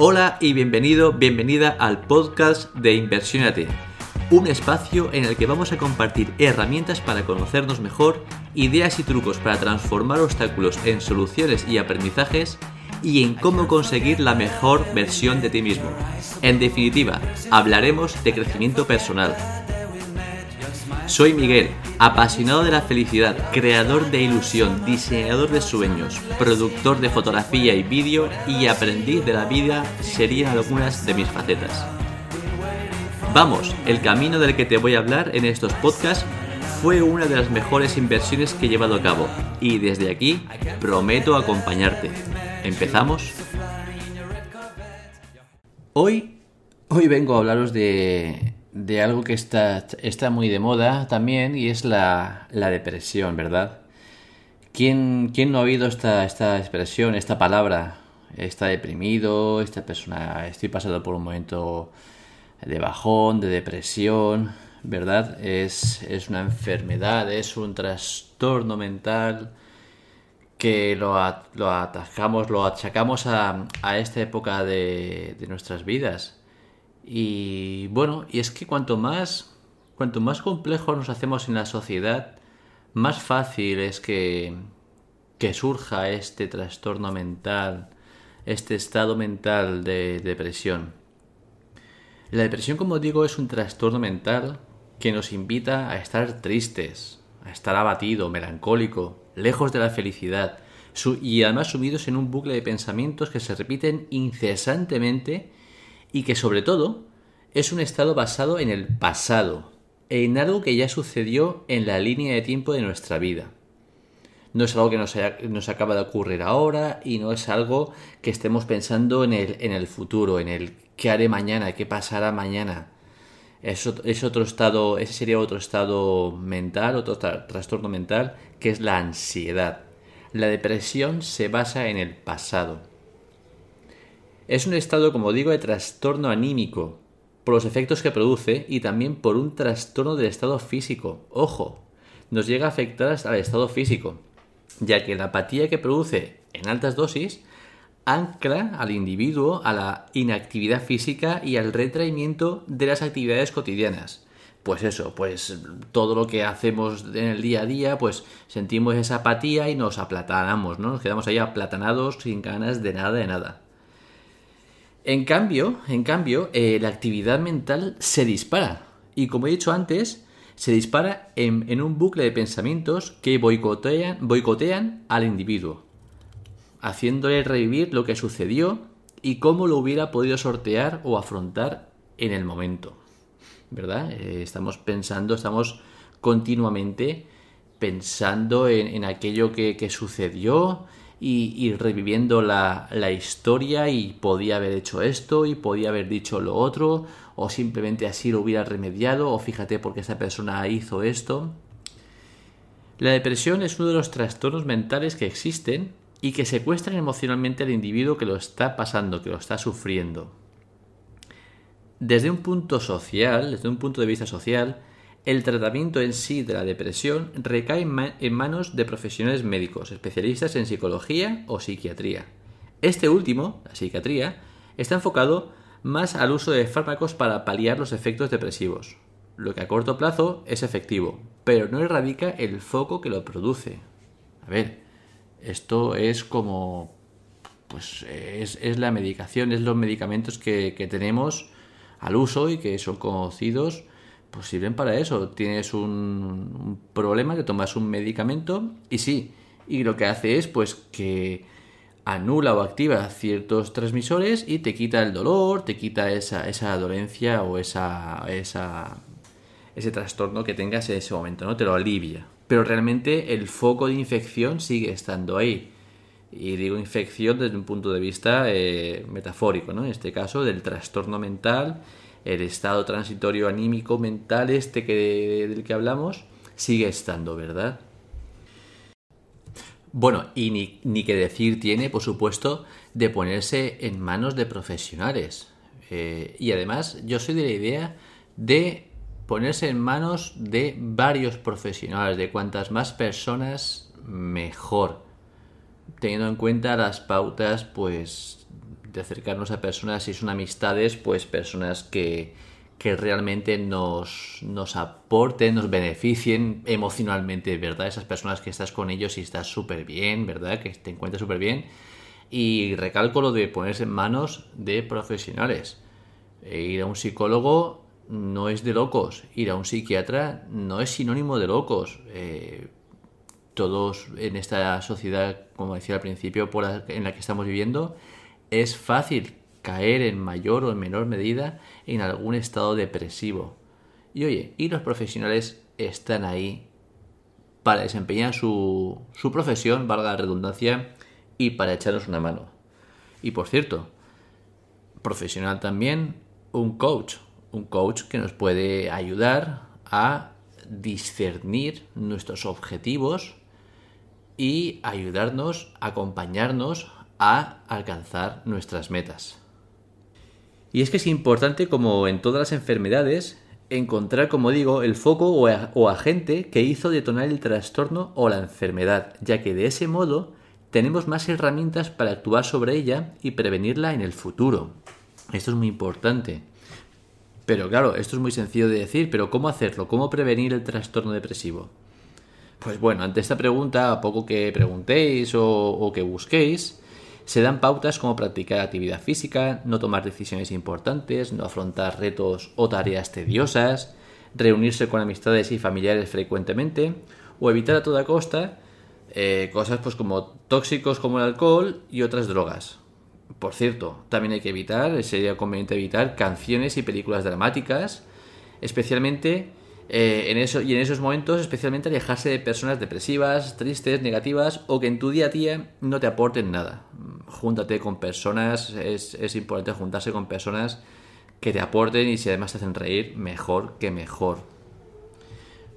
Hola y bienvenido, bienvenida al podcast de Inversiónate, un espacio en el que vamos a compartir herramientas para conocernos mejor, ideas y trucos para transformar obstáculos en soluciones y aprendizajes y en cómo conseguir la mejor versión de ti mismo. En definitiva, hablaremos de crecimiento personal. Soy Miguel, apasionado de la felicidad, creador de ilusión, diseñador de sueños, productor de fotografía y vídeo y aprendiz de la vida serían algunas de mis facetas. Vamos, el camino del que te voy a hablar en estos podcasts fue una de las mejores inversiones que he llevado a cabo y desde aquí prometo acompañarte. ¿Empezamos? Hoy, hoy vengo a hablaros de, de algo que está, está muy de moda también y es la, la depresión, ¿verdad? ¿Quién, ¿Quién, no ha oído esta, esta expresión, esta palabra? Está deprimido, esta persona, estoy pasando por un momento de bajón, de depresión, ¿verdad? Es, es una enfermedad, es un trastorno mental que lo, lo atajamos, lo achacamos a, a esta época de, de nuestras vidas y bueno, y es que cuanto más, cuanto más complejo nos hacemos en la sociedad, más fácil es que, que surja este trastorno mental, este estado mental de depresión. La depresión, como digo, es un trastorno mental que nos invita a estar tristes, a estar abatido, melancólico, lejos de la felicidad, y además sumidos en un bucle de pensamientos que se repiten incesantemente y que sobre todo es un estado basado en el pasado, en algo que ya sucedió en la línea de tiempo de nuestra vida. No es algo que nos, acaba de ocurrir ahora y no es algo que estemos pensando en el, en el futuro, en el qué haré mañana, qué pasará mañana. Es, es otro estado, ese sería otro estado mental, otro trastorno mental, que es la ansiedad. La depresión se basa en el pasado. Es un estado, como digo, de trastorno anímico, por los efectos que produce y también por un trastorno del estado físico. Ojo, nos llega a afectar el estado físico, ya que la apatía que produce en altas dosis ancla al individuo a la inactividad física y al retraimiento de las actividades cotidianas. Pues eso, pues todo lo que hacemos en el día a día, pues sentimos esa apatía y nos aplatanamos, ¿no? Nos quedamos ahí aplatanados sin ganas de nada, de nada. En cambio, en cambio, eh, la actividad mental se dispara. Y como he dicho antes, se dispara en, un bucle de pensamientos que boicotean, al individuo, haciéndole revivir lo que sucedió y cómo lo hubiera podido sortear o afrontar en el momento. ¿Verdad? Eh, estamos pensando, estamos continuamente pensando en, aquello que, que sucedió, y, reviviendo la, la, historia y podía haber hecho esto y podía haber dicho lo otro o simplemente así lo hubiera remediado o fíjate porque esta persona hizo esto. La depresión es uno de los trastornos mentales que existen y que secuestran emocionalmente al individuo que lo está pasando, que lo está sufriendo. Desde un punto social, desde un punto de vista social, el tratamiento en sí de la depresión recae en manos de profesionales médicos, especialistas en psicología o psiquiatría. Este último, la psiquiatría, está enfocado más al uso de fármacos para paliar los efectos depresivos, lo que a corto plazo es efectivo, pero no erradica el foco que lo produce. A ver, esto es como... pues es, la medicación, es los medicamentos que, que tenemos al uso y que son conocidos pues sirven para eso. Tienes un, problema, te tomas un medicamento y sí, y lo que hace es pues que anula o activa ciertos transmisores y te quita el dolor, te quita esa, esa dolencia o esa, esa, ese trastorno que tengas en ese momento, ¿no? Te lo alivia. Pero realmente el foco de infección sigue estando ahí. Y digo infección desde un punto de vista eh, metafórico, ¿no? En este caso, del trastorno mental el estado transitorio anímico mental este que, del que hablamos sigue estando, ¿verdad? Bueno, y ni, que decir tiene, por supuesto, de ponerse en manos de profesionales. Eh, y además, yo soy de la idea de ponerse en manos de varios profesionales, de cuantas más personas, mejor. Teniendo en cuenta las pautas, pues, acercarnos a personas, si son amistades, pues personas que, que realmente nos, nos aporten, nos beneficien emocionalmente, ¿verdad? Esas personas que estás con ellos y estás súper bien, ¿verdad? Que te encuentras súper bien. Y recalco lo de ponerse en manos de profesionales. E ir a un psicólogo no es de locos, ir a un psiquiatra no es sinónimo de locos. Eh, todos en esta sociedad, como decía al principio, en la que estamos viviendo, es fácil caer en mayor o en menor medida en algún estado depresivo. Y oye, y los profesionales están ahí para desempeñar su, su profesión, valga la redundancia, y para echarnos una mano. Y por cierto, profesional también, un coach, un coach que nos puede ayudar a discernir nuestros objetivos y ayudarnos, acompañarnos a alcanzar nuestras metas. Y es que es importante, como en todas las enfermedades, encontrar, como digo, el foco o, agente que hizo detonar el trastorno o la enfermedad, ya que de ese modo tenemos más herramientas para actuar sobre ella y prevenirla en el futuro. Esto es muy importante. Pero claro, esto es muy sencillo de decir, pero ¿cómo hacerlo? ¿Cómo prevenir el trastorno depresivo? Pues bueno, ante esta pregunta, a poco que preguntéis o, que busquéis, se dan pautas como practicar actividad física, no tomar decisiones importantes, no afrontar retos o tareas tediosas, reunirse con amistades y familiares frecuentemente, o evitar a toda costa eh, cosas pues como tóxicos como el alcohol y otras drogas. Por cierto, también hay que evitar, sería conveniente evitar canciones y películas dramáticas, especialmente eh, en eso, y en esos momentos especialmente alejarse de personas depresivas, tristes, negativas o que en tu día a día no te aporten nada. Júntate con personas, es, es importante juntarse con personas que te aporten y si además te hacen reír, mejor que mejor.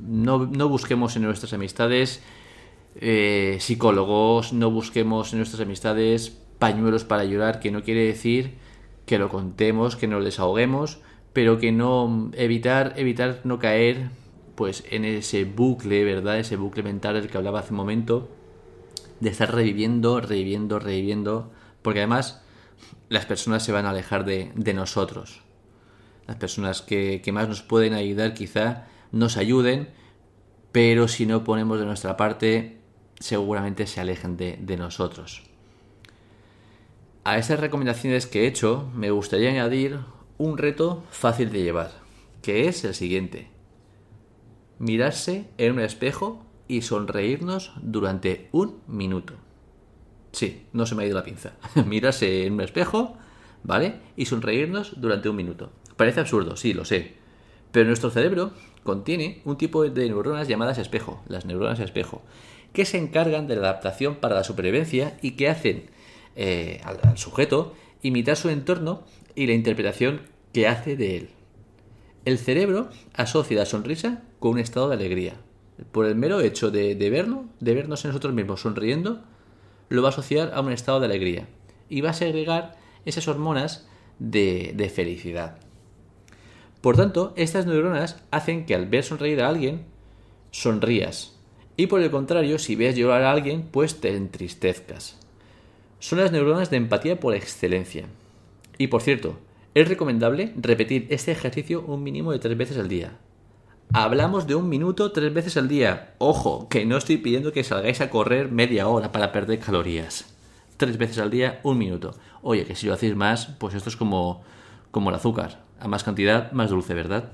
No, no busquemos en nuestras amistades eh, psicólogos, no busquemos en nuestras amistades pañuelos para llorar, que no quiere decir que lo contemos, que nos desahoguemos, pero que no evitar evitar no caer pues en ese bucle, ¿verdad? Ese bucle mental del que hablaba hace un momento de estar reviviendo, reviviendo, reviviendo, porque además las personas se van a alejar de, nosotros. Las personas que, que más nos pueden ayudar quizá nos ayuden, pero si no ponemos de nuestra parte, seguramente se alejen de, de nosotros. A esas recomendaciones que he hecho, me gustaría añadir un reto fácil de llevar, que es el siguiente. Mirarse en un espejo y sonreírnos durante un minuto. Sí, no se me ha ido la pinza. Mirarse en un espejo, ¿vale? Y sonreírnos durante un minuto. Parece absurdo, sí, lo sé. Pero nuestro cerebro contiene un tipo de neuronas llamadas espejo, las neuronas espejo, que se encargan de la adaptación para la supervivencia y que hacen eh, al sujeto imitar su entorno y la interpretación que hace de él. El cerebro asocia la sonrisa con un estado de alegría. Por el mero hecho de, verlo, de vernos en nosotros mismos sonriendo, lo va a asociar a un estado de alegría y va a segregar esas hormonas de, de felicidad. Por tanto, estas neuronas hacen que al ver sonreír a alguien, sonrías. Y por el contrario, si ves llorar a alguien, pues te entristezcas. Son las neuronas de empatía por excelencia. Y por cierto, es recomendable repetir este ejercicio un mínimo de tres veces al día. Hablamos de un minuto tres veces al día. Ojo, que no estoy pidiendo que salgáis a correr media hora para perder calorías. Tres veces al día, un minuto. Oye, que si lo hacéis más, pues esto es como, como el azúcar. A más cantidad, más dulce, ¿verdad?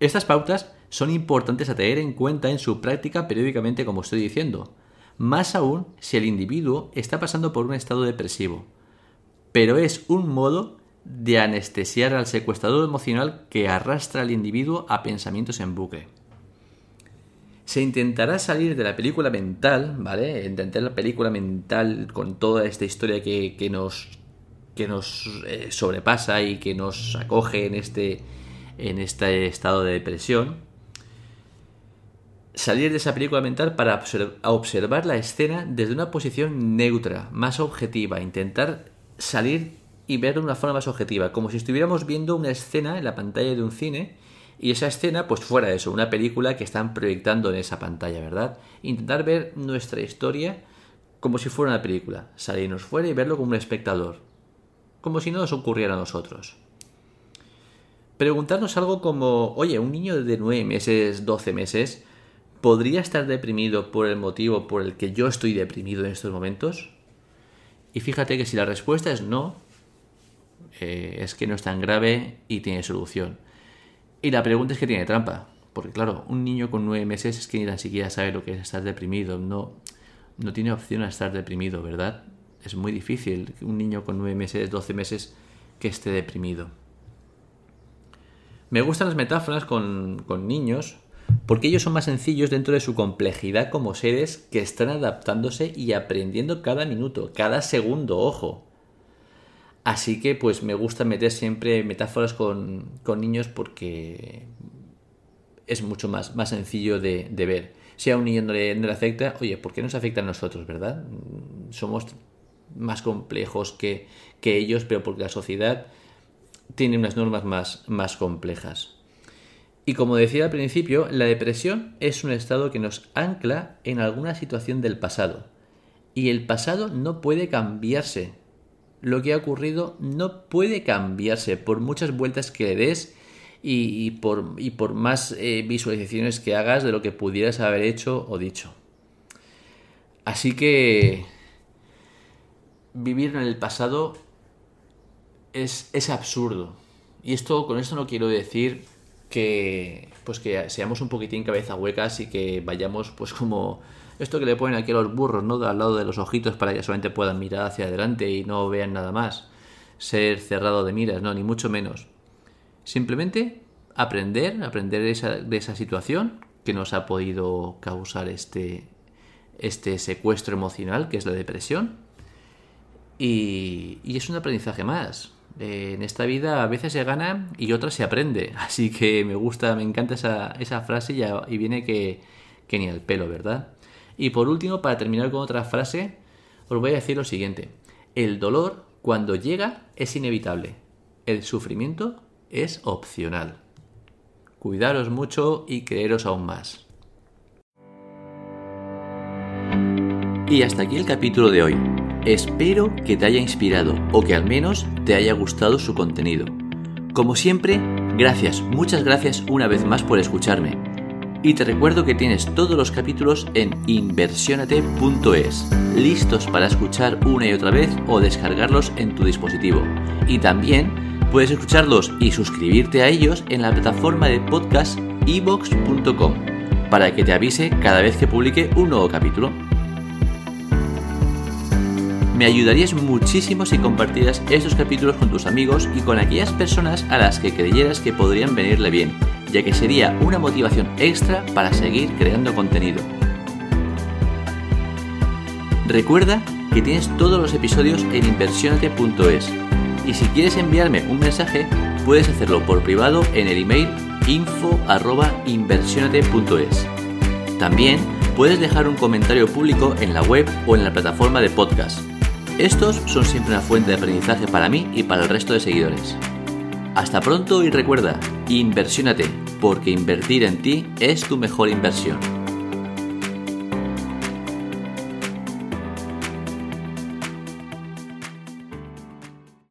Estas pautas son importantes a tener en cuenta en su práctica periódicamente, como estoy diciendo. Más aún si el individuo está pasando por un estado depresivo. Pero es un modo de anestesiar al secuestrador emocional que arrastra al individuo a pensamientos en bucle. Se intentará salir de la película mental, ¿vale? Intentar la película mental con toda esta historia que, nos, que nos eh, sobrepasa y que nos acoge en este, en este estado de depresión. Salir de esa película mental para observar la escena desde una posición neutra, más objetiva, intentar salir y ver de una forma más objetiva, como si estuviéramos viendo una escena en la pantalla de un cine y esa escena pues fuera eso, una película que están proyectando en esa pantalla, ¿verdad? Intentar ver nuestra historia como si fuera una película, salirnos fuera y verlo como un espectador, como si no nos ocurriera a nosotros. Preguntarnos algo como, oye, un niño de 9 meses, 12 meses, ¿podría estar deprimido por el motivo por el que yo estoy deprimido en estos momentos? Y fíjate que si la respuesta es no, eh, es que no es tan grave y tiene solución. Y la pregunta es que tiene trampa. Porque claro, un niño con nueve meses es que ni tan siquiera sabe lo que es estar deprimido. No, no tiene opción a estar deprimido, ¿verdad? Es muy difícil un niño con nueve meses, doce meses que esté deprimido. Me gustan las metáforas con niños porque ellos son más sencillos dentro de su complejidad como seres que están adaptándose y aprendiendo cada minuto, cada segundo, ojo. Así que pues me gusta meter siempre metáforas con, niños porque es mucho más, más sencillo de, ver. Si a un niño no le, afecta, oye, ¿por qué nos afecta a nosotros, verdad? Somos más complejos que, que ellos, pero porque la sociedad tiene unas normas más, más complejas. Y como decía al principio, la depresión es un estado que nos ancla en alguna situación del pasado. Y el pasado no puede cambiarse. Lo que ha ocurrido no puede cambiarse por muchas vueltas que le des y, por, por, más eh, visualizaciones que hagas de lo que pudieras haber hecho o dicho. Así que vivir en el pasado es, es absurdo. Y esto con esto no quiero decir que pues que seamos un poquitín cabeza huecas y que vayamos pues como esto que le ponen aquí a los burros, ¿no? Al lado de los ojitos para que solamente puedan mirar hacia adelante y no vean nada más. Ser cerrado de miras, no, ni mucho menos. Simplemente aprender, aprender de esa, de esa situación que nos ha podido causar este, este secuestro emocional, que es la depresión. Y, y es un aprendizaje más. Eh, en esta vida a veces se gana y otras se aprende. Así que me gusta, me encanta esa, esa frase y, y viene que, que ni al pelo, ¿verdad? Y por último, para terminar con otra frase, os voy a decir lo siguiente. El dolor, cuando llega, es inevitable. El sufrimiento es opcional. Cuidaros mucho y creeros aún más. Y hasta aquí el capítulo de hoy. Espero que te haya inspirado o que al menos te haya gustado su contenido. Como siempre, gracias, muchas gracias una vez más por escucharme. Y te recuerdo que tienes todos los capítulos en inversionate.es, listos para escuchar una y otra vez o descargarlos en tu dispositivo. Y también puedes escucharlos y suscribirte a ellos en la plataforma de podcast evox.com para que te avise cada vez que publique un nuevo capítulo. Me ayudarías muchísimo si compartieras estos capítulos con tus amigos y con aquellas personas a las que creyeras que podrían venirle bien, ya que sería una motivación extra para seguir creando contenido. Recuerda que tienes todos los episodios en inversionate.es y si quieres enviarme un mensaje puedes hacerlo por privado en el email info@inversionate.es. También puedes dejar un comentario público en la web o en la plataforma de podcast. Estos son siempre una fuente de aprendizaje para mí y para el resto de seguidores. Hasta pronto y recuerda, inversiónate, porque invertir en ti es tu mejor inversión.